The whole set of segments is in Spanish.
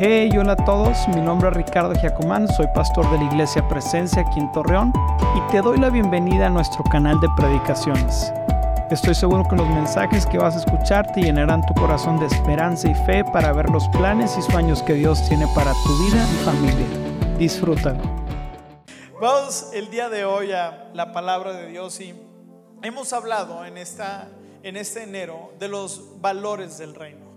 Hey, hola a todos, mi nombre es Ricardo Giacomán, soy pastor de la Iglesia Presencia aquí en Torreón y te doy la bienvenida a nuestro canal de predicaciones. Estoy seguro que los mensajes que vas a escuchar te llenarán tu corazón de esperanza y fe para ver los planes y sueños que Dios tiene para tu vida y familia. Disfrútalo. Vamos el día de hoy a la palabra de Dios y hemos hablado en, esta, en este enero de los valores del reino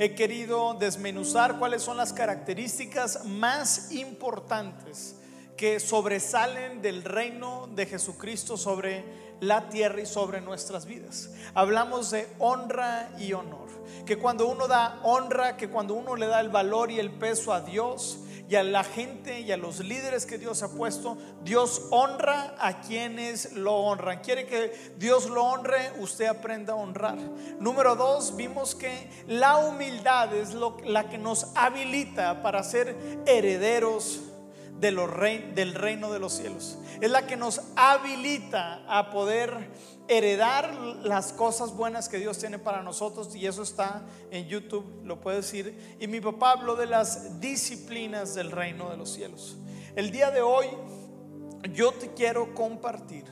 he querido desmenuzar cuáles son las características más importantes que sobresalen del reino de Jesucristo sobre la tierra y sobre nuestras vidas. Hablamos de honra y honor. Que cuando uno da honra, que cuando uno le da el valor y el peso a Dios, y a la gente y a los líderes que Dios ha puesto, Dios honra a quienes lo honran. Quiere que Dios lo honre, usted aprenda a honrar. Número dos, vimos que la humildad es lo, la que nos habilita para ser herederos de los del reino de los cielos. Es la que nos habilita a poder heredar las cosas buenas que Dios tiene para nosotros y eso está en YouTube, lo puedes decir. Y mi papá habló de las disciplinas del reino de los cielos. El día de hoy yo te quiero compartir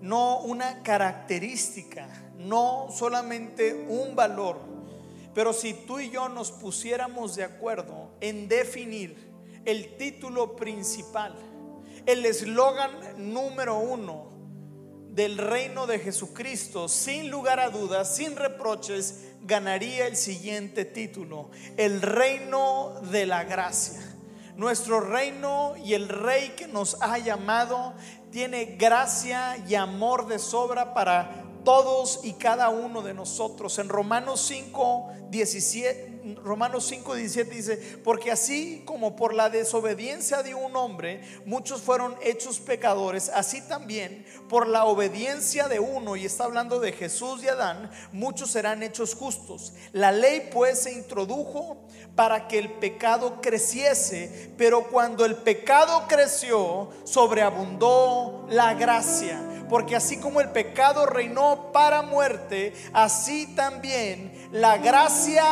no una característica, no solamente un valor, pero si tú y yo nos pusiéramos de acuerdo en definir el título principal, el eslogan número uno del reino de Jesucristo, sin lugar a dudas, sin reproches, ganaría el siguiente título, el reino de la gracia. Nuestro reino y el rey que nos ha llamado tiene gracia y amor de sobra para todos y cada uno de nosotros. En Romanos 5, 17, Romanos 5, 17 dice, porque así como por la desobediencia de un hombre muchos fueron hechos pecadores, así también por la obediencia de uno, y está hablando de Jesús y Adán, muchos serán hechos justos. La ley pues se introdujo para que el pecado creciese, pero cuando el pecado creció, sobreabundó la gracia porque así como el pecado reinó para muerte, así también la gracia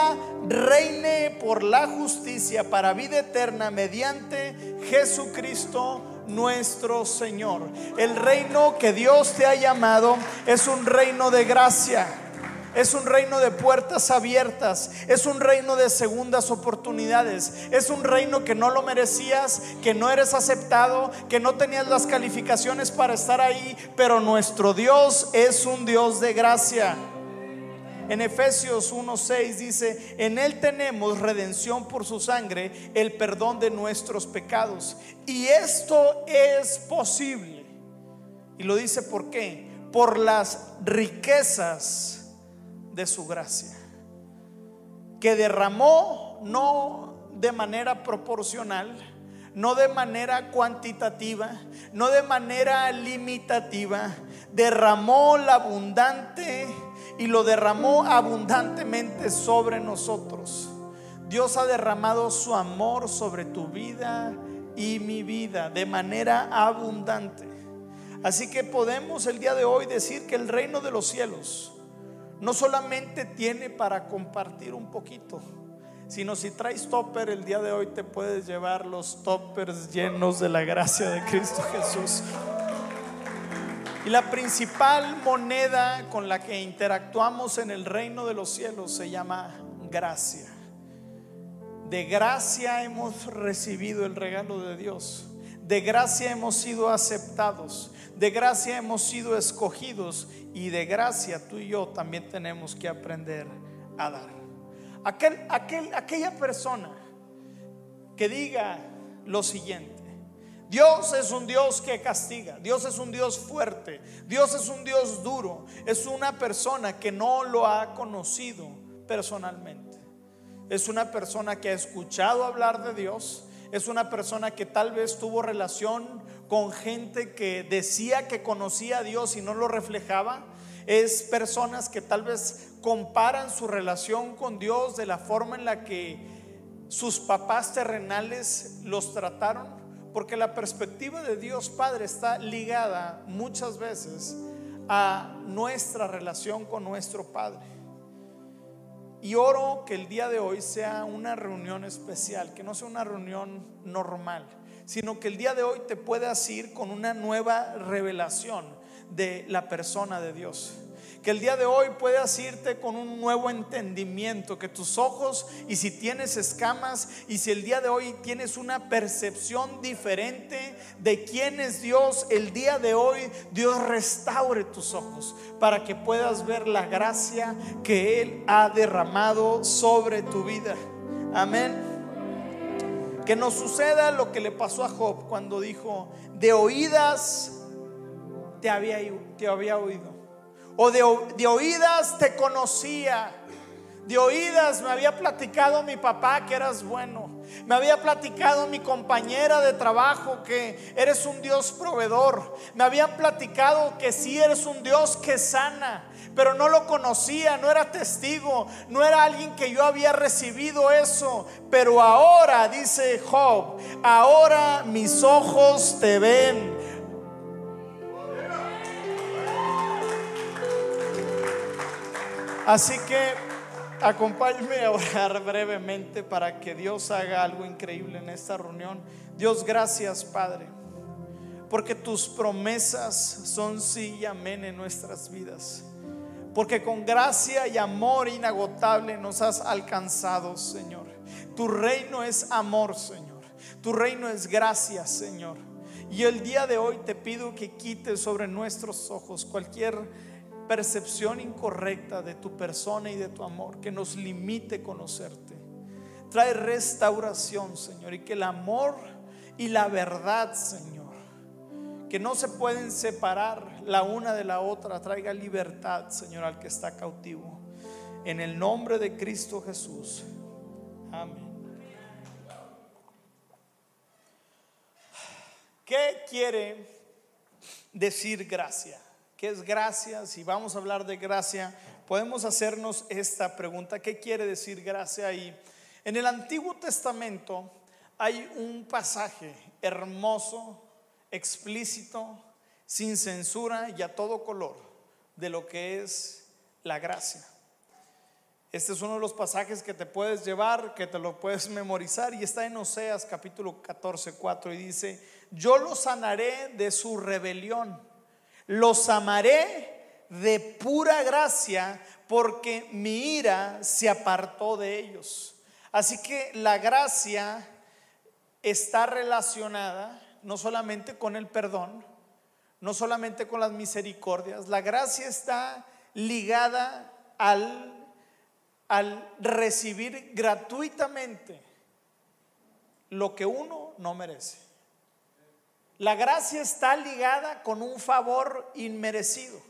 reine por la justicia para vida eterna mediante Jesucristo nuestro Señor. El reino que Dios te ha llamado es un reino de gracia. Es un reino de puertas abiertas. Es un reino de segundas oportunidades. Es un reino que no lo merecías, que no eres aceptado, que no tenías las calificaciones para estar ahí. Pero nuestro Dios es un Dios de gracia. En Efesios 1:6 dice, en Él tenemos redención por su sangre, el perdón de nuestros pecados. Y esto es posible. Y lo dice por qué? Por las riquezas de su gracia, que derramó no de manera proporcional, no de manera cuantitativa, no de manera limitativa, derramó la abundante y lo derramó abundantemente sobre nosotros. Dios ha derramado su amor sobre tu vida y mi vida de manera abundante. Así que podemos el día de hoy decir que el reino de los cielos no solamente tiene para compartir un poquito, sino si traes topper el día de hoy te puedes llevar los toppers llenos de la gracia de Cristo Jesús. Y la principal moneda con la que interactuamos en el reino de los cielos se llama gracia. De gracia hemos recibido el regalo de Dios. De gracia hemos sido aceptados. De gracia hemos sido escogidos. Y de gracia tú y yo también tenemos que aprender a dar. Aquel, aquel, aquella persona que diga lo siguiente. Dios es un Dios que castiga, Dios es un Dios fuerte, Dios es un Dios duro, es una persona que no lo ha conocido personalmente. Es una persona que ha escuchado hablar de Dios, es una persona que tal vez tuvo relación con gente que decía que conocía a Dios y no lo reflejaba. Es personas que tal vez comparan su relación con Dios de la forma en la que sus papás terrenales los trataron porque la perspectiva de Dios Padre está ligada muchas veces a nuestra relación con nuestro Padre. Y oro que el día de hoy sea una reunión especial, que no sea una reunión normal, sino que el día de hoy te puedas ir con una nueva revelación de la persona de Dios. Que el día de hoy puedas irte con un nuevo entendimiento, que tus ojos y si tienes escamas y si el día de hoy tienes una percepción diferente de quién es Dios, el día de hoy Dios restaure tus ojos para que puedas ver la gracia que Él ha derramado sobre tu vida. Amén. Que nos suceda lo que le pasó a Job cuando dijo, de oídas te había, te había oído o de, oídas te conocía. De oídas me había platicado mi papá que eras bueno. Me había platicado mi compañera de trabajo que eres un Dios proveedor. Me habían platicado que sí eres un Dios que sana. Pero no lo conocía, no era testigo, no era alguien que yo había recibido eso. Pero ahora, dice Job, ahora mis ojos te ven. Así que acompáñenme a orar brevemente para que Dios haga algo increíble en esta reunión. Dios, gracias, Padre, porque tus promesas son sí y amén en nuestras vidas. Porque con gracia y amor inagotable nos has alcanzado, Señor. Tu reino es amor, Señor. Tu reino es gracia, Señor. Y el día de hoy te pido que quites sobre nuestros ojos cualquier percepción incorrecta de tu persona y de tu amor que nos limite conocerte. Trae restauración, Señor, y que el amor y la verdad, Señor, que no se pueden separar la una de la otra, traiga libertad, Señor, al que está cautivo. En el nombre de Cristo Jesús. Amén. ¿Qué quiere decir gracia? ¿Qué es gracia? Si vamos a hablar de gracia, podemos hacernos esta pregunta. ¿Qué quiere decir gracia? Y en el Antiguo Testamento hay un pasaje hermoso, explícito, sin censura y a todo color de lo que es la gracia. Este es uno de los pasajes que te puedes llevar, que te lo puedes memorizar y está en Oseas capítulo 14, 4 y dice, yo lo sanaré de su rebelión los amaré de pura gracia porque mi ira se apartó de ellos. Así que la gracia está relacionada no solamente con el perdón, no solamente con las misericordias, la gracia está ligada al, al recibir gratuitamente lo que uno no merece. La gracia está ligada con un favor inmerecido.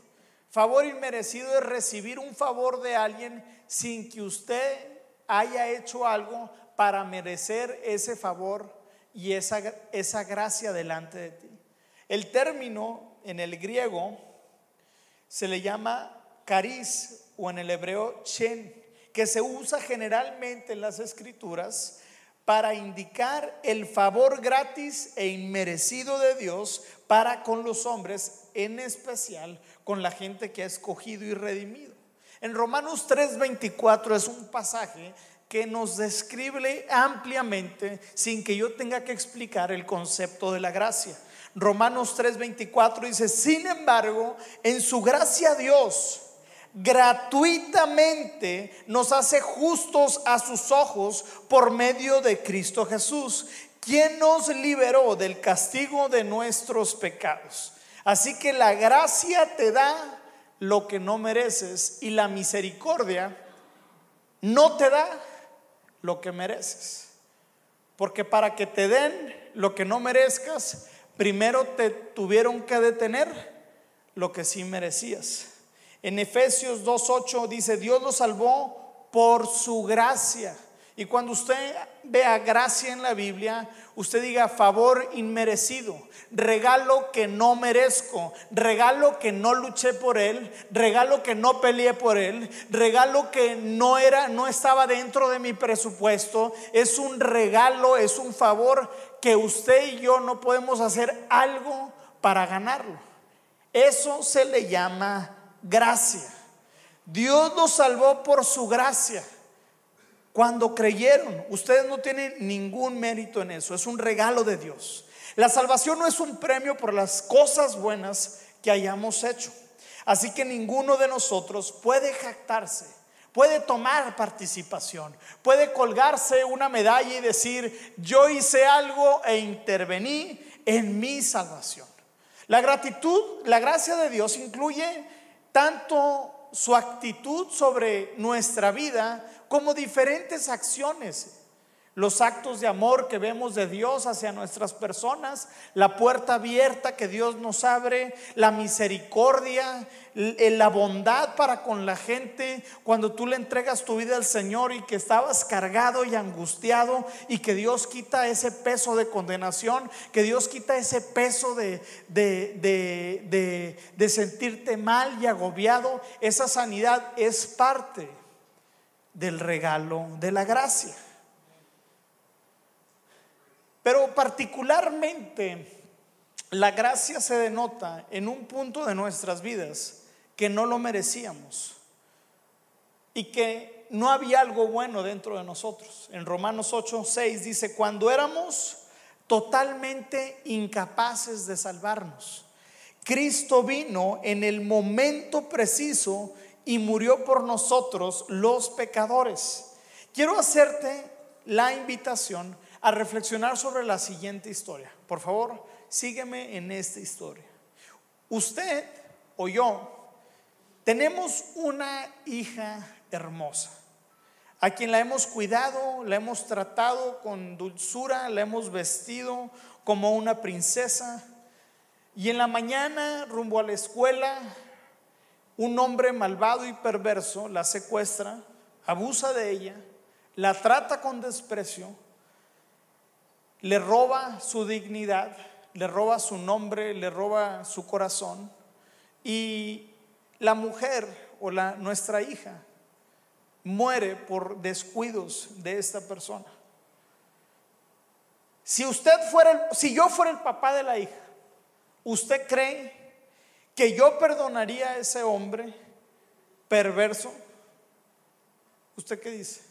Favor inmerecido es recibir un favor de alguien sin que usted haya hecho algo para merecer ese favor y esa, esa gracia delante de ti. El término en el griego se le llama cariz o en el hebreo chen, que se usa generalmente en las escrituras para indicar el favor gratis e inmerecido de Dios para con los hombres, en especial con la gente que ha escogido y redimido. En Romanos 3:24 es un pasaje que nos describe ampliamente sin que yo tenga que explicar el concepto de la gracia. Romanos 3:24 dice, sin embargo, en su gracia Dios, gratuitamente nos hace justos a sus ojos por medio de Cristo Jesús, quien nos liberó del castigo de nuestros pecados. Así que la gracia te da lo que no mereces y la misericordia no te da lo que mereces. Porque para que te den lo que no merezcas, primero te tuvieron que detener lo que sí merecías. En Efesios 2.8 dice, Dios lo salvó por su gracia. Y cuando usted vea gracia en la Biblia, usted diga favor inmerecido, regalo que no merezco, regalo que no luché por él, regalo que no peleé por él, regalo que no era no estaba dentro de mi presupuesto, es un regalo, es un favor que usted y yo no podemos hacer algo para ganarlo. Eso se le llama gracia. Dios nos salvó por su gracia. cuando creyeron. Ustedes no tienen ningún mérito en eso, es un regalo de Dios. La salvación no es un premio por las cosas buenas que hayamos hecho. Así que ninguno de nosotros puede jactarse, puede tomar participación, puede colgarse una medalla y decir, yo hice algo e intervení en mi salvación. La gratitud, la gracia de Dios incluye tanto su actitud sobre nuestra vida como diferentes acciones los actos de amor que vemos de Dios hacia nuestras personas, la puerta abierta que Dios nos abre, la misericordia, la bondad para con la gente, cuando tú le entregas tu vida al Señor y que estabas cargado y angustiado y que Dios quita ese peso de condenación, que Dios quita ese peso de, de, de sentirte mal y agobiado, esa sanidad es parte del regalo de la gracia. Pero particularmente la gracia se denota en un punto de nuestras vidas que no lo merecíamos y que no había algo bueno dentro de nosotros. En Romanos 8, 6 dice, cuando éramos totalmente incapaces de salvarnos, Cristo vino en el momento preciso y murió por nosotros los pecadores. Quiero hacerte la invitación a reflexionar sobre la siguiente historia. Por favor, sígueme en esta historia. Usted o yo tenemos una hija hermosa, a quien la hemos cuidado, la hemos tratado con dulzura, la hemos vestido como una princesa. Y en la mañana, rumbo a la escuela, un hombre malvado y perverso la secuestra, abusa de ella, la trata con desprecio le roba su dignidad, le roba su nombre, le roba su corazón. Y la mujer o la, nuestra hija muere por descuidos de esta persona. Si usted fuera, si yo fuera el papá de la hija, ¿usted cree que yo perdonaría a ese hombre perverso? ¿Usted qué dice?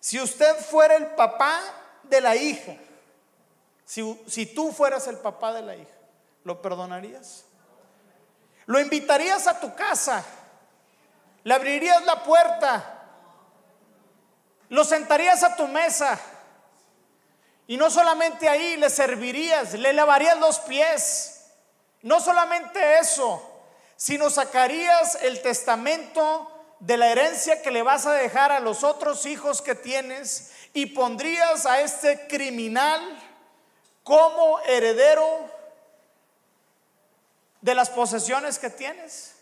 Si usted fuera el papá de la hija, si, tú fueras el papá de la hija, ¿lo perdonarías? ¿Lo invitarías a tu casa? ¿Le abrirías la puerta? ¿Lo sentarías a tu mesa? Y no solamente ahí, le servirías, le lavarías los pies. No solamente eso, sino sacarías el testamento de la herencia que le vas a dejar a los otros hijos que tienes y pondrías a este criminal como heredero de las posesiones que tienes.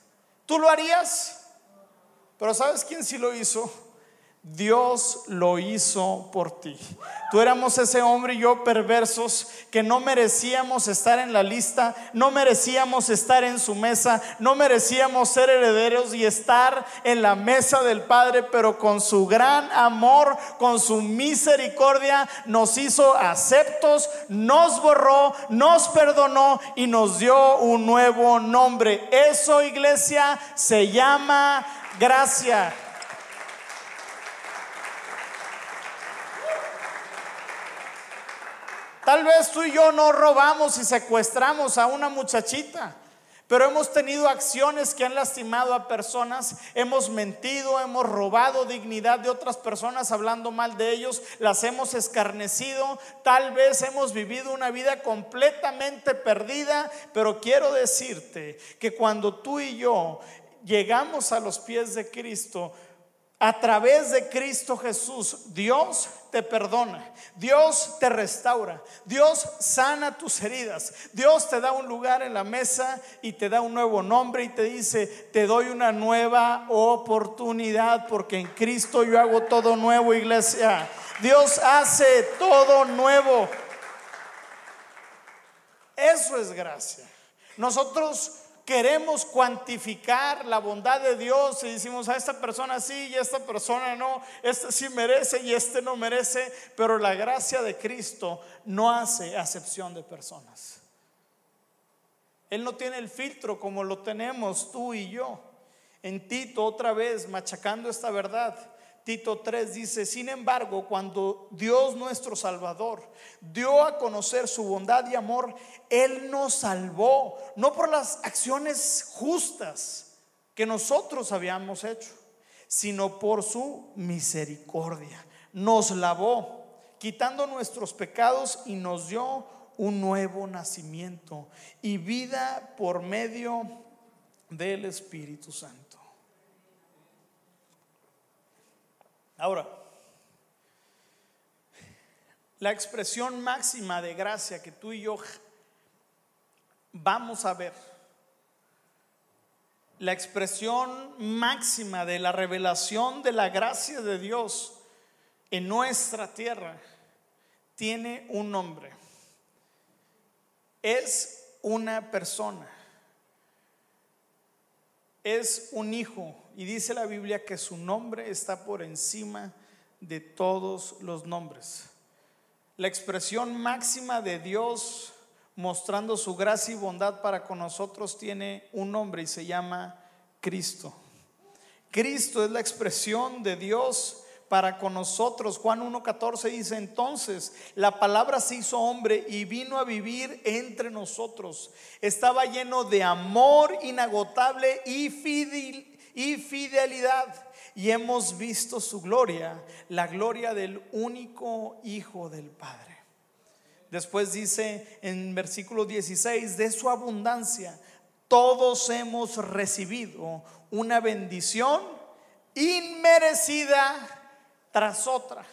¿Tú lo harías? Pero ¿sabes quién sí lo hizo? Dios lo hizo por ti. Tú éramos ese hombre y yo perversos que no merecíamos estar en la lista, no merecíamos estar en su mesa, no merecíamos ser herederos y estar en la mesa del Padre, pero con su gran amor, con su misericordia, nos hizo aceptos, nos borró, nos perdonó y nos dio un nuevo nombre. Eso, iglesia, se llama gracia. Tal vez tú y yo no robamos y secuestramos a una muchachita, pero hemos tenido acciones que han lastimado a personas, hemos mentido, hemos robado dignidad de otras personas hablando mal de ellos, las hemos escarnecido, tal vez hemos vivido una vida completamente perdida, pero quiero decirte que cuando tú y yo llegamos a los pies de Cristo, a través de Cristo Jesús, Dios te perdona, Dios te restaura, Dios sana tus heridas, Dios te da un lugar en la mesa y te da un nuevo nombre y te dice, te doy una nueva oportunidad porque en Cristo yo hago todo nuevo, iglesia. Dios hace todo nuevo. Eso es gracia. Nosotros queremos cuantificar la bondad de Dios y decimos a esta persona sí y a esta persona no, este sí merece y este no merece, pero la gracia de Cristo no hace acepción de personas. Él no tiene el filtro como lo tenemos tú y yo. En Tito, otra vez, machacando esta verdad, Tito 3 dice, sin embargo, cuando Dios nuestro Salvador dio a conocer su bondad y amor, Él nos salvó, no por las acciones justas que nosotros habíamos hecho, sino por su misericordia. Nos lavó, quitando nuestros pecados y nos dio un nuevo nacimiento y vida por medio del Espíritu Santo. Ahora, la expresión máxima de gracia que tú y yo vamos a ver, la expresión máxima de la revelación de la gracia de Dios en nuestra tierra, tiene un nombre. Es una persona. Es un hijo y dice la Biblia que su nombre está por encima de todos los nombres. La expresión máxima de Dios mostrando su gracia y bondad para con nosotros tiene un nombre y se llama Cristo. Cristo es la expresión de Dios para con nosotros. Juan 1.14 dice, entonces la palabra se hizo hombre y vino a vivir entre nosotros. Estaba lleno de amor inagotable y y fidelidad. Y hemos visto su gloria, la gloria del único Hijo del Padre. Después dice en versículo 16, de su abundancia, todos hemos recibido una bendición inmerecida tras otra.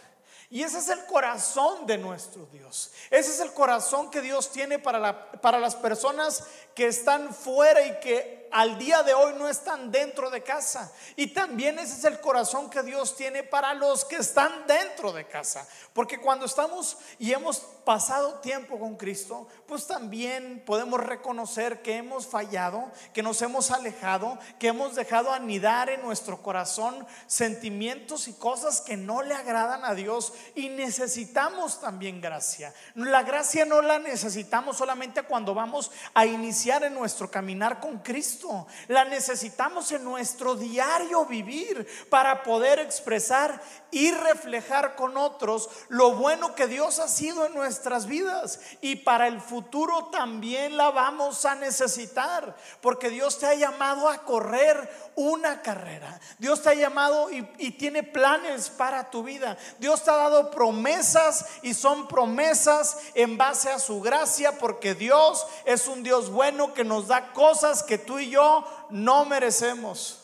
Y ese es el corazón de nuestro Dios. Ese es el corazón que Dios tiene para, la, para las personas que están fuera y que al día de hoy no están dentro de casa. Y también ese es el corazón que Dios tiene para los que están dentro de casa. Porque cuando estamos y hemos pasado tiempo con Cristo, pues también podemos reconocer que hemos fallado, que nos hemos alejado, que hemos dejado anidar en nuestro corazón sentimientos y cosas que no le agradan a Dios y necesitamos también gracia. La gracia no la necesitamos solamente cuando vamos a iniciar en nuestro caminar con Cristo la necesitamos en nuestro diario vivir para poder expresar y reflejar con otros lo bueno que Dios ha sido en nuestras vidas. Y para el futuro también la vamos a necesitar, porque Dios te ha llamado a correr una carrera. Dios te ha llamado y, y tiene planes para tu vida. Dios te ha dado promesas y son promesas en base a su gracia, porque Dios es un Dios bueno que nos da cosas que tú y yo no merecemos.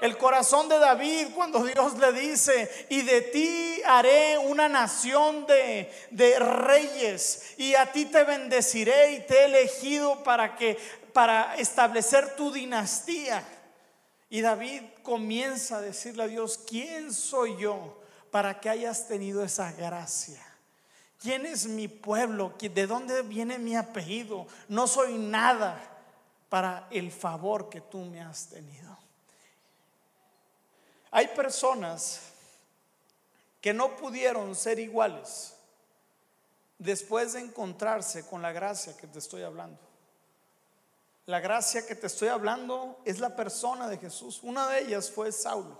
El corazón de David cuando Dios le dice, y de ti haré una nación de, de, reyes, y a ti te bendeciré y te he elegido para que para establecer tu dinastía. Y David comienza a decirle a Dios, ¿quién soy yo para que hayas tenido esa gracia? ¿Quién es mi pueblo? ¿De dónde viene mi apellido? No soy nada para el favor que tú me has tenido. Hay personas que no pudieron ser iguales después de encontrarse con la gracia que te estoy hablando. La gracia que te estoy hablando es la persona de Jesús. Una de ellas fue Saulo.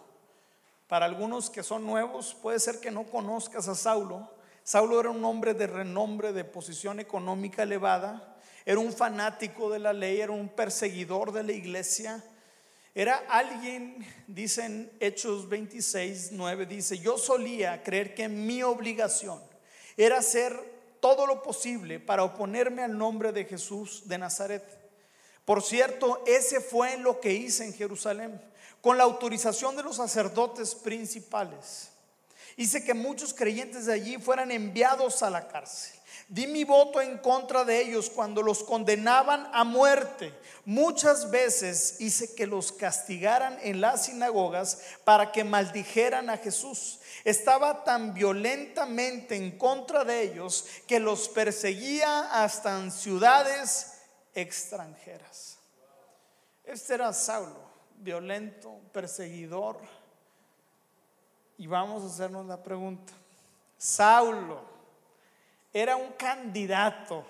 Para algunos que son nuevos, puede ser que no conozcas a Saulo. Saulo era un hombre de renombre, de posición económica elevada, era un fanático de la ley, era un perseguidor de la iglesia. Era alguien, dicen Hechos 26, 9, dice, yo solía creer que mi obligación era hacer todo lo posible para oponerme al nombre de Jesús de Nazaret. Por cierto, ese fue lo que hice en Jerusalén, con la autorización de los sacerdotes principales. Hice que muchos creyentes de allí fueran enviados a la cárcel. Di mi voto en contra de ellos cuando los condenaban a muerte. Muchas veces hice que los castigaran en las sinagogas para que maldijeran a Jesús. Estaba tan violentamente en contra de ellos que los perseguía hasta en ciudades extranjeras. Este era Saulo, violento, perseguidor. Y vamos a hacernos la pregunta. Saulo era un candidato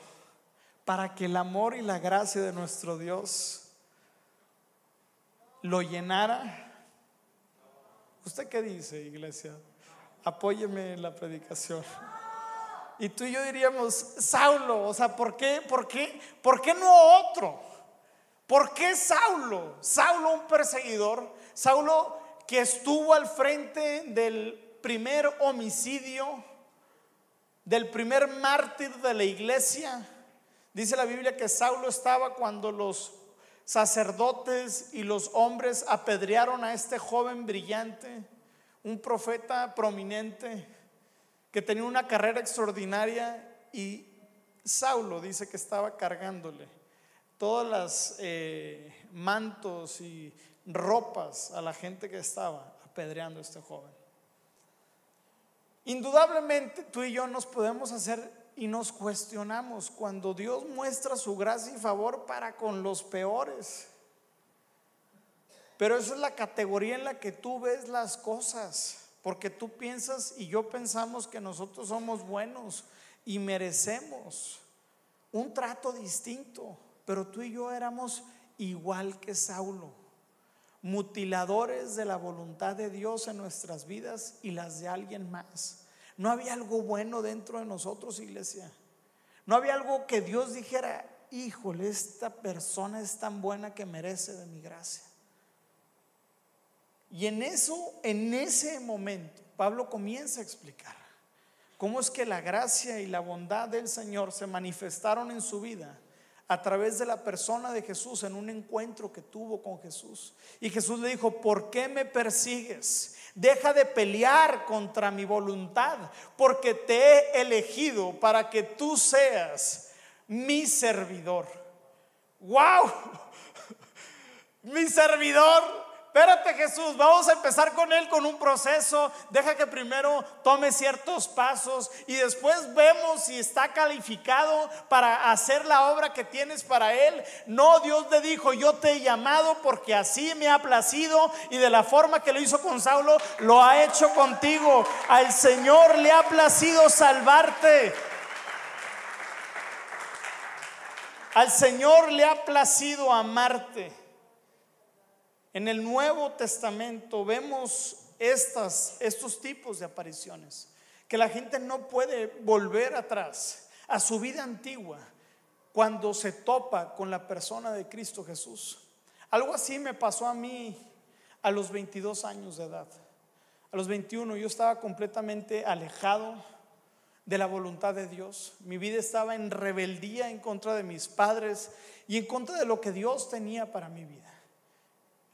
para que el amor y la gracia de nuestro Dios lo llenara. ¿Usted qué dice, iglesia? Apóyeme en la predicación. Y tú y yo diríamos, Saulo, o sea, ¿por qué? ¿Por qué? ¿Por qué no otro? ¿Por qué Saulo? Saulo un perseguidor, Saulo que estuvo al frente del primer homicidio, del primer mártir de la iglesia. Dice la Biblia que Saulo estaba cuando los sacerdotes y los hombres apedrearon a este joven brillante, un profeta prominente que tenía una carrera extraordinaria y Saulo dice que estaba cargándole todas las eh, mantos y ropas a la gente que estaba apedreando a este joven. Indudablemente tú y yo nos podemos hacer y nos cuestionamos cuando Dios muestra su gracia y favor para con los peores. Pero esa es la categoría en la que tú ves las cosas. Porque tú piensas y yo pensamos que nosotros somos buenos y merecemos un trato distinto. Pero tú y yo éramos igual que Saulo, mutiladores de la voluntad de Dios en nuestras vidas y las de alguien más. No había algo bueno dentro de nosotros, iglesia. No había algo que Dios dijera, híjole, esta persona es tan buena que merece de mi gracia. Y en eso, en ese momento, Pablo comienza a explicar cómo es que la gracia y la bondad del Señor se manifestaron en su vida a través de la persona de Jesús en un encuentro que tuvo con Jesús. Y Jesús le dijo, ¿por qué me persigues? Deja de pelear contra mi voluntad, porque te he elegido para que tú seas mi servidor. ¡Wow! Mi servidor Espérate Jesús, vamos a empezar con Él con un proceso. Deja que primero tome ciertos pasos y después vemos si está calificado para hacer la obra que tienes para Él. No, Dios le dijo, yo te he llamado porque así me ha placido y de la forma que lo hizo con Saulo, lo ha hecho contigo. Al Señor le ha placido salvarte. Al Señor le ha placido amarte. En el Nuevo Testamento vemos estos tipos de apariciones, que la gente no puede volver atrás a su vida antigua cuando se topa con la persona de Cristo Jesús. Algo así me pasó a mí a los 22 años de edad. A los 21 yo estaba completamente alejado de la voluntad de Dios. Mi vida estaba en rebeldía en contra de mis padres y en contra de lo que Dios tenía para mi vida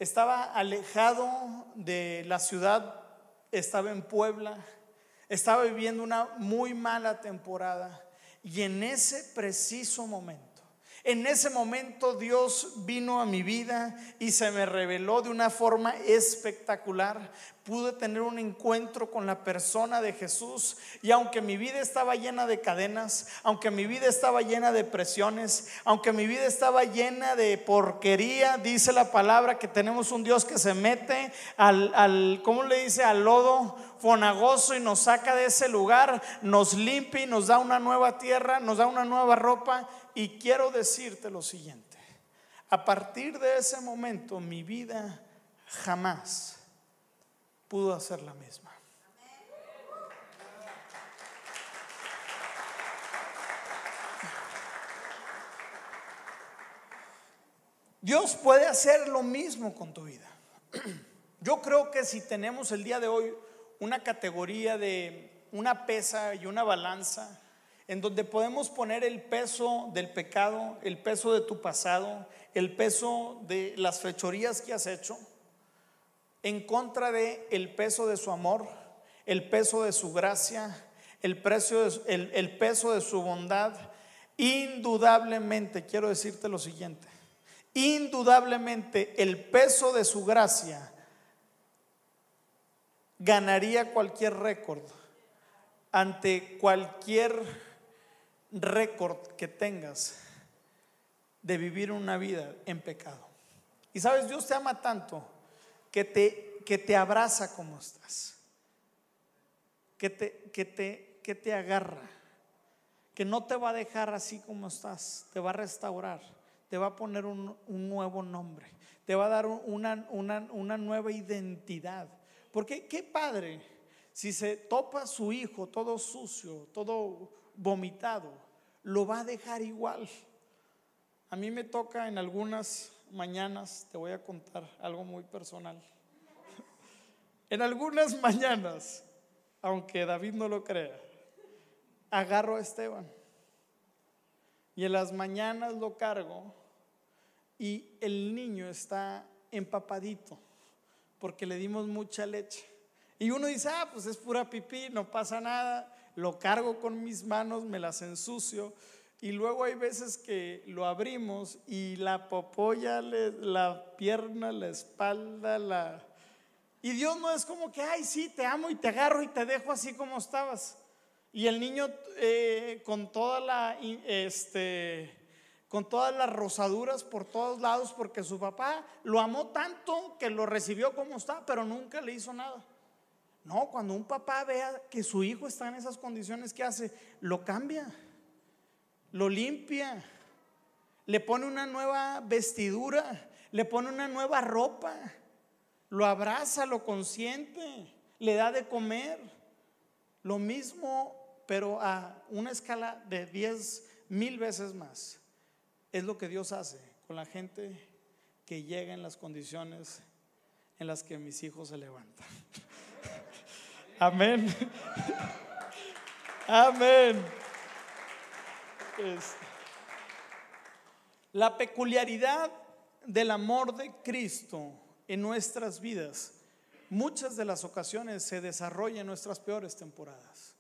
estaba alejado de la ciudad, estaba en Puebla, estaba viviendo una muy mala temporada. Y en ese preciso momento en ese momento Dios vino a mi vida y se me reveló de una forma espectacular. Pude tener un encuentro con la persona de Jesús y aunque mi vida estaba llena de cadenas, aunque mi vida estaba llena de presiones, aunque mi vida estaba llena de porquería, dice la palabra que tenemos un Dios que se mete al, al ¿cómo le dice? Al lodo fonagoso y nos saca de ese lugar, nos limpia y nos da una nueva tierra, nos da una nueva ropa y quiero decirte lo siguiente, a partir de ese momento mi vida jamás pudo hacer la misma. Dios puede hacer lo mismo con tu vida. Yo creo que si tenemos el día de hoy una categoría de una pesa y una balanza, en donde podemos poner el peso del pecado, el peso de tu pasado, el peso de las fechorías que has hecho, en contra de el peso de su amor, el peso de su gracia, el, precio el peso de su bondad. Indudablemente, quiero decirte lo siguiente, indudablemente el peso de su gracia ganaría cualquier récord ante cualquier récord que tengas de vivir una vida en pecado. Y sabes, Dios te ama tanto que te, que te abraza como estás, que te, que, te, que te agarra, que no te va a dejar así como estás, te va a restaurar, te va a poner un, nuevo nombre, te va a dar una, una nueva identidad. Porque qué padre si se topa su hijo todo sucio, todo vomitado, lo va a dejar igual. A mí me toca en algunas mañanas, te voy a contar algo muy personal. En algunas mañanas, aunque David no lo crea, agarro a Esteban y en las mañanas lo cargo y el niño está empapadito porque le dimos mucha leche. Y uno dice, ah, pues es pura pipí, no pasa nada, lo cargo con mis manos, me las ensucio. Y luego hay veces que lo abrimos y la popoya, la pierna, la espalda, la... Y Dios no es como que, ay, sí, te amo y te agarro y te dejo así como estabas. Y el niño eh, con toda la, este, con todas las rosaduras por todos lados, porque su papá lo amó tanto que lo recibió como está, pero nunca le hizo nada. No, cuando un papá vea que su hijo está en esas condiciones, ¿qué hace? Lo cambia, lo limpia, le pone una nueva vestidura, le pone una nueva ropa, lo abraza, lo consiente, le da de comer. Lo mismo, pero a una escala de diez mil veces más. Es lo que Dios hace con la gente que llega en las condiciones en las que mis hijos se levantan. Amén. Amén. La peculiaridad del amor de Cristo en nuestras vidas, muchas de las ocasiones se desarrolla en nuestras peores temporadas.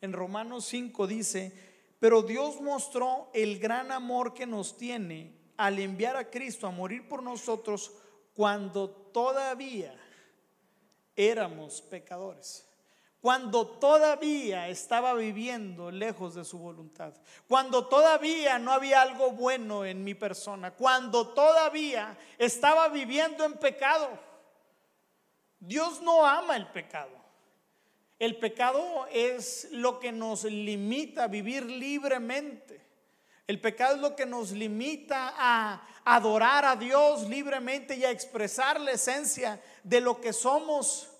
En Romanos 5 dice, pero Dios mostró el gran amor que nos tiene al enviar a Cristo a morir por nosotros cuando todavía éramos pecadores. Cuando todavía estaba viviendo lejos de su voluntad. Cuando todavía no había algo bueno en mi persona. Cuando todavía estaba viviendo en pecado. Dios no ama el pecado. El pecado es lo que nos limita a vivir libremente. El pecado es lo que nos limita a adorar a Dios libremente y a expresar la esencia de lo que somos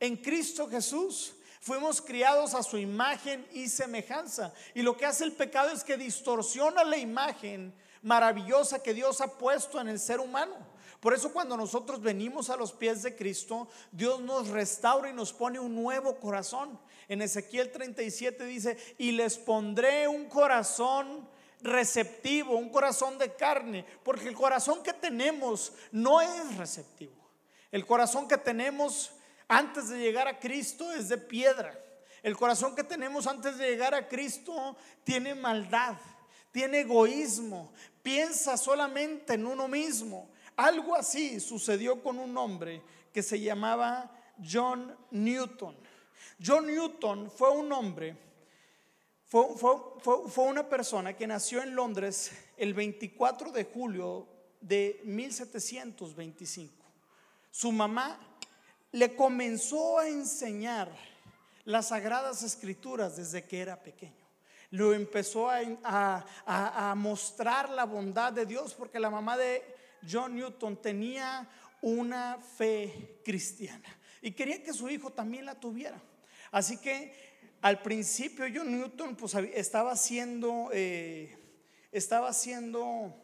en Cristo Jesús. Fuimos criados a su imagen y semejanza. Y lo que hace el pecado es que distorsiona la imagen maravillosa que Dios ha puesto en el ser humano. Por eso cuando nosotros venimos a los pies de Cristo, Dios nos restaura y nos pone un nuevo corazón. En Ezequiel 37 dice, y les pondré un corazón receptivo, un corazón de carne, porque el corazón que tenemos no es receptivo. El corazón que tenemos antes de llegar a Cristo es de piedra. El corazón que tenemos antes de llegar a Cristo tiene maldad, tiene egoísmo, piensa solamente en uno mismo. Algo así sucedió con un hombre que se llamaba John Newton. John Newton fue un hombre, fue, una persona que nació en Londres el 24 de julio de 1725. Su mamá le comenzó a enseñar las sagradas escrituras desde que era pequeño. Lo empezó a mostrar la bondad de Dios porque la mamá de John Newton tenía una fe cristiana y quería que su hijo también la tuviera. Así que al principio John Newton pues, estaba siendo, eh, estaba siendo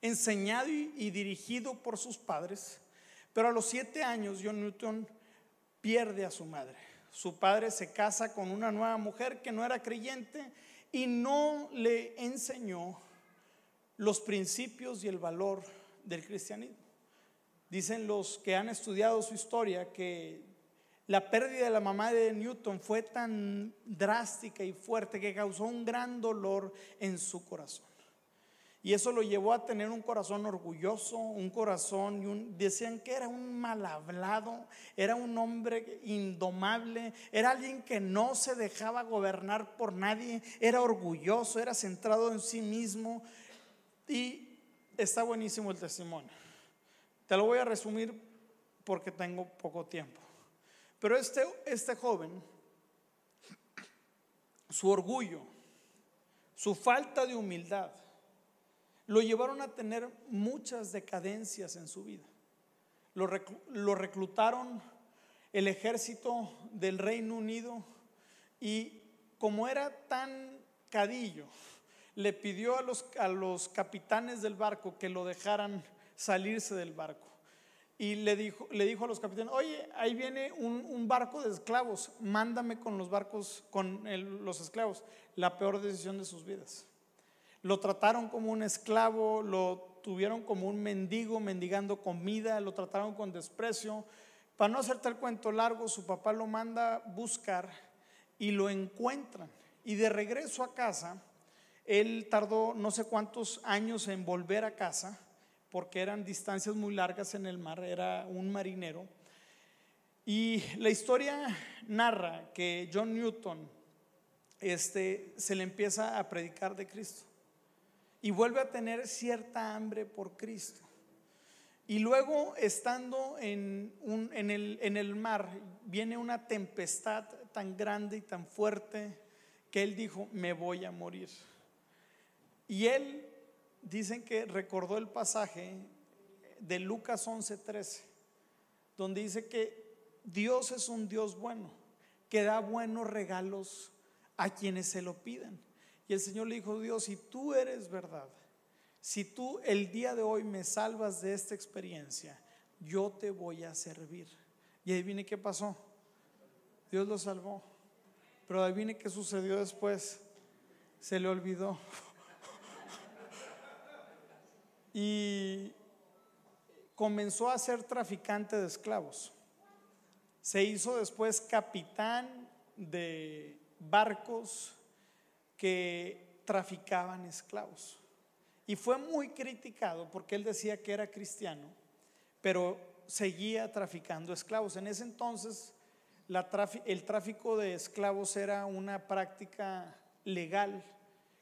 enseñado y, y dirigido por sus padres, pero a los siete años John Newton pierde a su madre. Su padre se casa con una nueva mujer que no era creyente y no le enseñó los principios y el valor del cristianismo. Dicen los que han estudiado su historia que la pérdida de la mamá de Newton fue tan drástica y fuerte que causó un gran dolor en su corazón. Y eso lo llevó a tener un corazón orgulloso, un corazón, y decían que era un mal hablado, era un hombre indomable, era alguien que no se dejaba gobernar por nadie, era orgulloso, era centrado en sí mismo, y está buenísimo el testimonio. Te lo voy a resumir porque tengo poco tiempo. Pero este, este joven, su orgullo, su falta de humildad, lo llevaron a tener muchas decadencias en su vida. Lo, reclutaron el ejército del Reino Unido y como era tan cadillo, le pidió a los, a los capitanes del barco que lo dejaran salirse del barco. Y le dijo, le dijo a los capitanes, oye, ahí viene un, barco de esclavos, mándame con los barcos, con los esclavos. La peor decisión de sus vidas. Lo trataron como un esclavo, lo tuvieron como un mendigo, mendigando comida, lo trataron con desprecio. Para no hacerte el cuento largo, su papá lo manda buscar y lo encuentran. Y de regreso a casa, él tardó no sé cuántos años en volver a casa porque eran distancias muy largas en el mar, era un marinero. Y la historia narra que John Newton este, se le empieza a predicar de Cristo y vuelve a tener cierta hambre por Cristo. Y luego, estando en, en, el, en el mar, viene una tempestad tan grande y tan fuerte que él dijo, me voy a morir. Y él dicen que recordó el pasaje de Lucas 11:13, donde dice que Dios es un Dios bueno, que da buenos regalos a quienes se lo piden. Y el Señor le dijo, Dios, si tú eres verdad, si tú el día de hoy me salvas de esta experiencia, yo te voy a servir. Y adivine qué pasó. Dios lo salvó. Pero adivine qué sucedió después. Se le olvidó. Y comenzó a ser traficante de esclavos. Se hizo después capitán de barcos que traficaban esclavos. Y fue muy criticado porque él decía que era cristiano, pero seguía traficando esclavos. En ese entonces el tráfico de esclavos era una práctica legal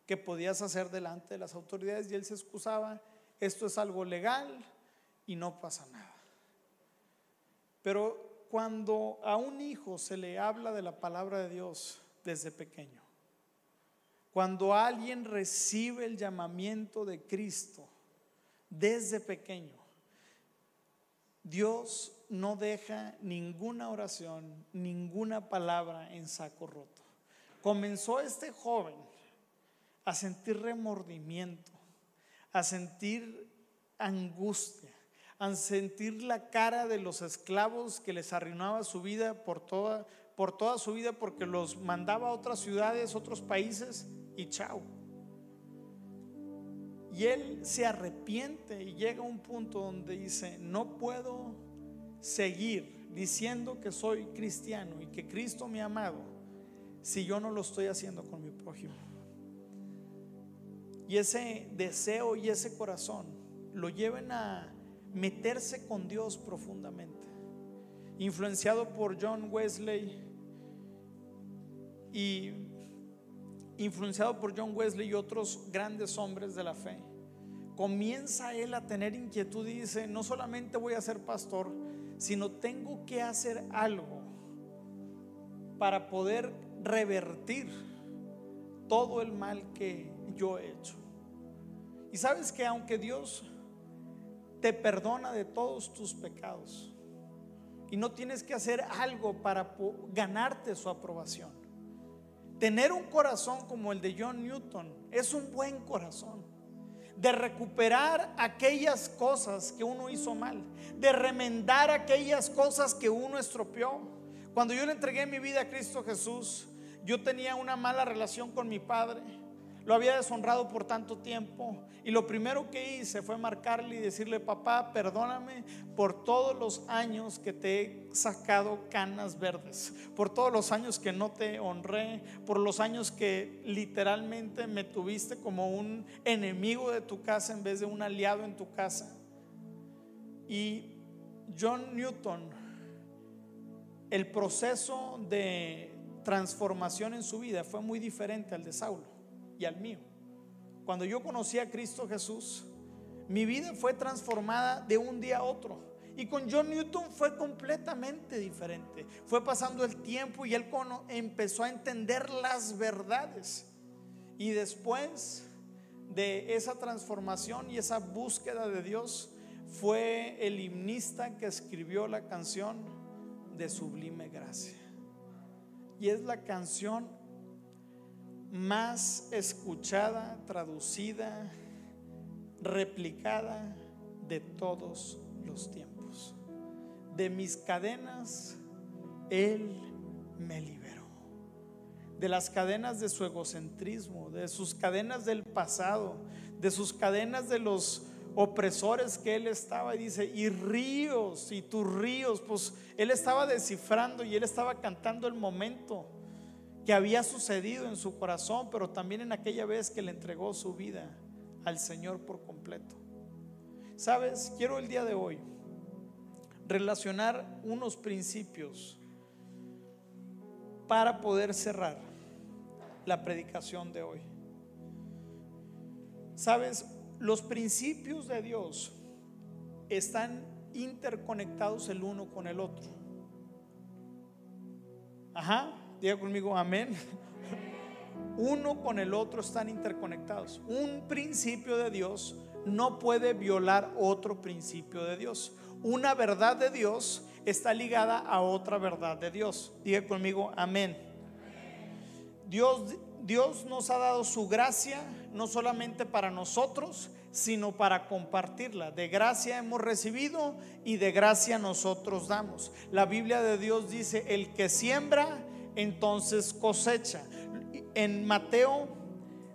que podías hacer delante de las autoridades y él se excusaba esto es algo legal y no pasa nada. Pero cuando a un hijo se le habla de la palabra de Dios desde pequeño, cuando alguien recibe el llamamiento de Cristo desde pequeño, Dios no deja ninguna oración, ninguna palabra en saco roto. Comenzó este joven a sentir remordimiento, a sentir angustia, a sentir la cara de los esclavos que les arruinaba su vida por toda, por toda su vida porque los mandaba a otras ciudades, otros países y chao. Y él se arrepiente y llega a un punto donde dice, no puedo seguir diciendo que soy cristiano y que Cristo me ha amado si yo no lo estoy haciendo con mi prójimo. Y ese deseo y ese corazón lo lleven a meterse con Dios profundamente. Influenciado por John Wesley y influenciado por John Wesley y otros grandes hombres de la fe, comienza él a tener inquietud y dice, no solamente voy a ser pastor, sino tengo que hacer algo para poder revertir todo el mal que yo he hecho. Y sabes que aunque Dios te perdona de todos tus pecados y no tienes que hacer algo para ganarte su aprobación, tener un corazón como el de John Newton es un buen corazón de recuperar aquellas cosas que uno hizo mal, de remendar aquellas cosas que uno estropeó. Cuando yo le entregué mi vida a Cristo Jesús, yo tenía una mala relación con mi padre lo había deshonrado por tanto tiempo. Y lo primero que hice fue marcarle y decirle, papá, perdóname por todos los años que te he sacado canas verdes, por todos los años que no te honré, por los años que literalmente me tuviste como un enemigo de tu casa en vez de un aliado en tu casa. Y John Newton, el proceso de transformación en su vida fue muy diferente al de Saulo y al mío. Cuando yo conocí a Cristo Jesús, mi vida fue transformada de un día a otro. Y con John Newton fue completamente diferente. Fue pasando el tiempo y él empezó a entender las verdades. Y después de esa transformación y esa búsqueda de Dios fue el himnista que escribió la canción de Sublime Gracia. Y es la canción más escuchada, traducida, replicada de todos los tiempos. De mis cadenas, Él me liberó. De las cadenas de su egocentrismo, de sus cadenas del pasado, de sus cadenas de los opresores que él estaba y dice, y ríos, y tus ríos, pues él estaba descifrando y él estaba cantando el momento que había sucedido en su corazón, pero también en aquella vez que le entregó su vida al Señor por completo. Sabes, quiero el día de hoy relacionar unos principios para poder cerrar la predicación de hoy. Sabes, los principios de Dios están interconectados el uno con el otro. Ajá. Diga conmigo, amén. Uno con el otro están interconectados. Un principio de Dios no puede violar otro principio de Dios. Una verdad de Dios está ligada a otra verdad de Dios. Diga conmigo, amén. Dios, Dios nos ha dado su gracia no solamente para nosotros, sino para compartirla. De gracia hemos recibido y de gracia nosotros damos. La Biblia de Dios dice, el que siembra, entonces cosecha. En Mateo,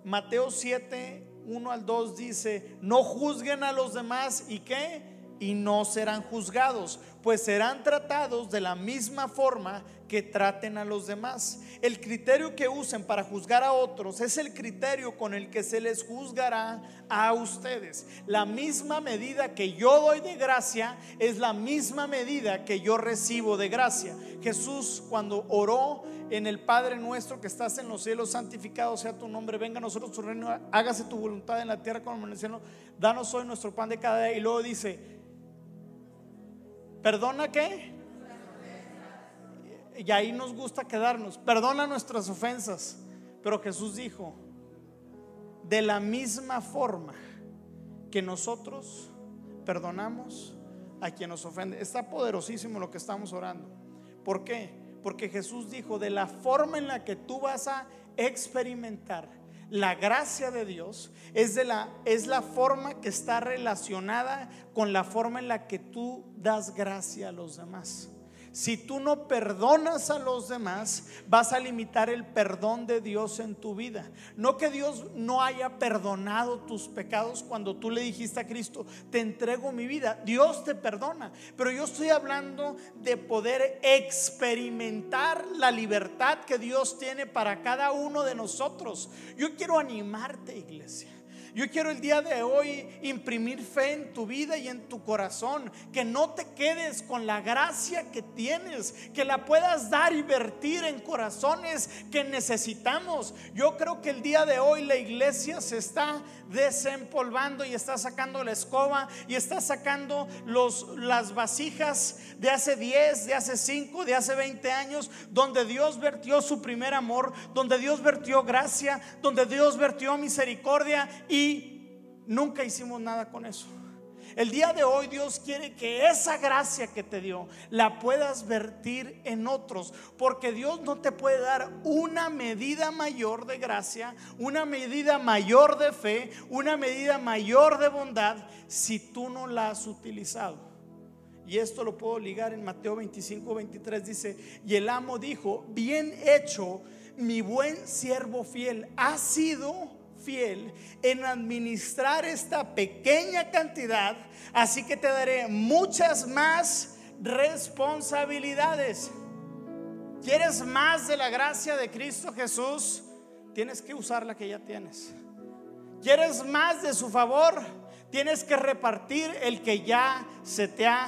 Mateo 7, 1 al 2 dice, no juzguen a los demás y qué, y no serán juzgados, pues serán tratados de la misma forma que traten a los demás. El criterio que usen para juzgar a otros es el criterio con el que se les juzgará a ustedes. La misma medida que yo doy de gracia es la misma medida que yo recibo de gracia. Jesús cuando oró en el Padre nuestro que estás en los cielos, santificado sea tu nombre, venga a nosotros tu reino, hágase tu voluntad en la tierra como en el cielo, danos hoy nuestro pan de cada día. Y luego dice, ¿perdona qué? Y ahí nos gusta quedarnos, perdona nuestras ofensas. Pero Jesús dijo, de la misma forma que nosotros perdonamos a quien nos ofende. Está poderosísimo lo que estamos orando. ¿Por qué? Porque Jesús dijo, de la forma en la que tú vas a experimentar la gracia de Dios, es, de la, es la forma que está relacionada con la forma en la que tú das gracia a los demás. Si tú no perdonas a los demás, vas a limitar el perdón de Dios en tu vida. No que Dios no haya perdonado tus pecados cuando tú le dijiste a Cristo, te entrego mi vida. Dios te perdona. Pero yo estoy hablando de poder experimentar la libertad que Dios tiene para cada uno de nosotros. Yo quiero animarte, iglesia. Yo quiero el día de hoy imprimir fe en tu vida y en tu corazón. Que no te quedes con la gracia que tienes. Que la puedas dar y vertir en corazones que necesitamos. Yo creo que el día de hoy la iglesia se está desempolvando y está sacando la escoba y está sacando los, las vasijas de hace 10, de hace 5, de hace 20 años, donde Dios vertió su primer amor, donde Dios vertió gracia, donde Dios vertió misericordia y nunca hicimos nada con eso. El día de hoy Dios quiere que esa gracia que te dio la puedas vertir en otros, porque Dios no te puede dar una medida mayor de gracia, una medida mayor de fe, una medida mayor de bondad si tú no la has utilizado. Y esto lo puedo ligar en Mateo 25, 23, dice, y el amo dijo, bien hecho, mi buen siervo fiel, ha sido fiel en administrar esta pequeña cantidad, así que te daré muchas más responsabilidades. ¿Quieres más de la gracia de Cristo Jesús? Tienes que usar la que ya tienes. ¿Quieres más de su favor? Tienes que repartir el que ya se te ha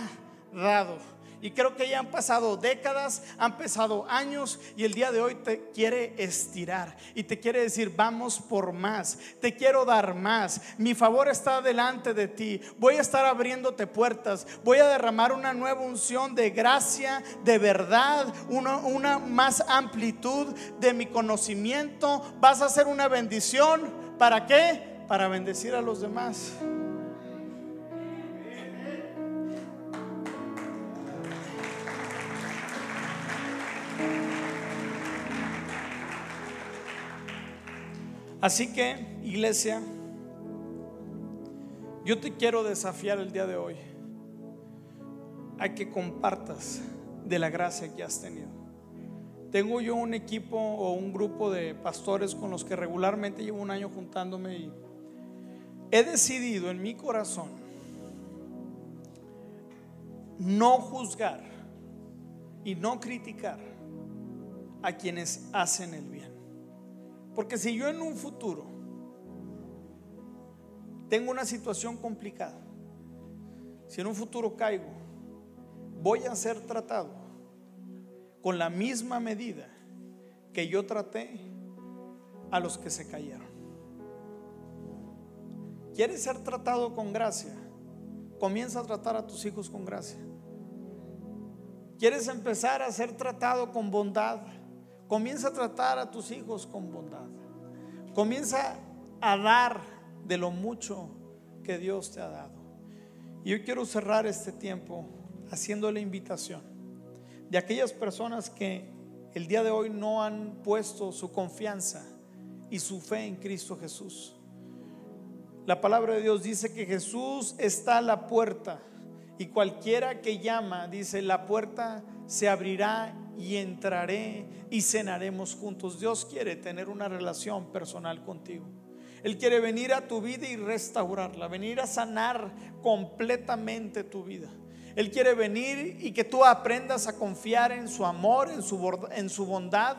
dado. Y creo que ya han pasado décadas, han pasado años y el día de hoy te quiere estirar y te quiere decir, vamos por más, te quiero dar más, mi favor está delante de ti, voy a estar abriéndote puertas, voy a derramar una nueva unción de gracia, de verdad, una, una más amplitud de mi conocimiento, vas a hacer una bendición, ¿para qué? para bendecir a los demás. Así que, iglesia, yo te quiero desafiar el día de hoy a que compartas de la gracia que has tenido. Tengo yo un equipo o un grupo de pastores con los que regularmente llevo un año juntándome y he decidido en mi corazón no juzgar y no criticar a quienes hacen el bien. Porque si yo en un futuro tengo una situación complicada, si en un futuro caigo, voy a ser tratado con la misma medida que yo traté a los que se cayeron. ¿Quieres ser tratado con gracia? Comienza a tratar a tus hijos con gracia. ¿Quieres empezar a ser tratado con bondad? Comienza a tratar a tus hijos con bondad. Comienza a dar de lo mucho que Dios te ha dado. Y yo quiero cerrar este tiempo haciendo la invitación de aquellas personas que el día de hoy no han puesto su confianza y su fe en Cristo Jesús. La palabra de Dios dice que Jesús está a la puerta y cualquiera que llama, dice, la puerta se abrirá y entraré y cenaremos juntos. Dios quiere tener una relación personal contigo. Él quiere venir a tu vida y restaurarla, venir a sanar completamente tu vida. Él quiere venir y que tú aprendas a confiar en su amor, en su, bondad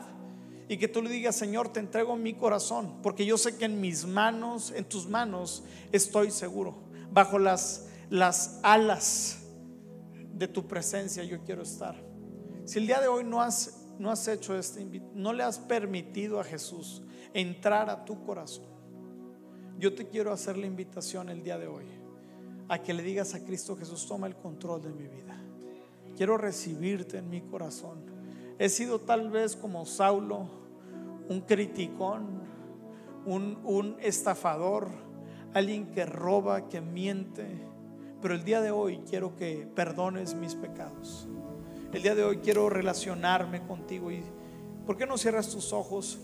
y que tú le digas, Señor, te entrego mi corazón, porque yo sé que en mis manos, en tus manos, estoy seguro. Bajo las alas de tu presencia yo quiero estar. Si el día de hoy no has, no has hecho este no le has permitido a Jesús entrar a tu corazón, yo te quiero hacer la invitación el día de hoy a que le digas a Cristo Jesús, toma el control de mi vida. Quiero recibirte en mi corazón. He sido tal vez como Saulo, un criticón, un, un estafador, alguien que roba, que miente. Pero el día de hoy quiero que perdones mis pecados. El día de hoy quiero relacionarme contigo y ¿por qué no cierras tus ojos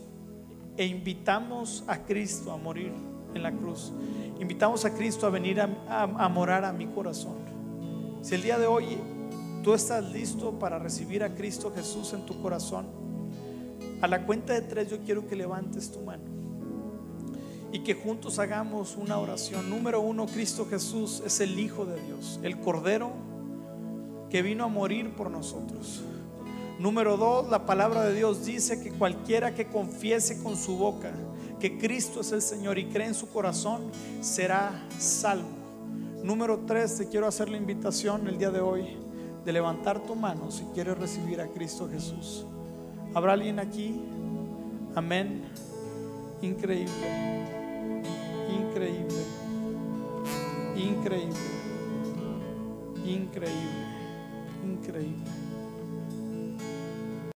e invitamos a Cristo a morir en la cruz? Invitamos a Cristo a venir a, morar a mi corazón. Si el día de hoy tú estás listo para recibir a Cristo Jesús en tu corazón, a la cuenta de tres yo quiero que levantes tu mano y que juntos hagamos una oración. Número uno, Cristo Jesús es el Hijo de Dios, el Cordero que vino a morir por nosotros. Número dos, la palabra de Dios dice que cualquiera que confiese con su boca que Cristo es el Señor y cree en su corazón, será salvo. Número tres, te quiero hacer la invitación el día de hoy de levantar tu mano si quieres recibir a Cristo Jesús. ¿Habrá alguien aquí? Amén. Increíble. Increíble. Increíble. Increíble increíble.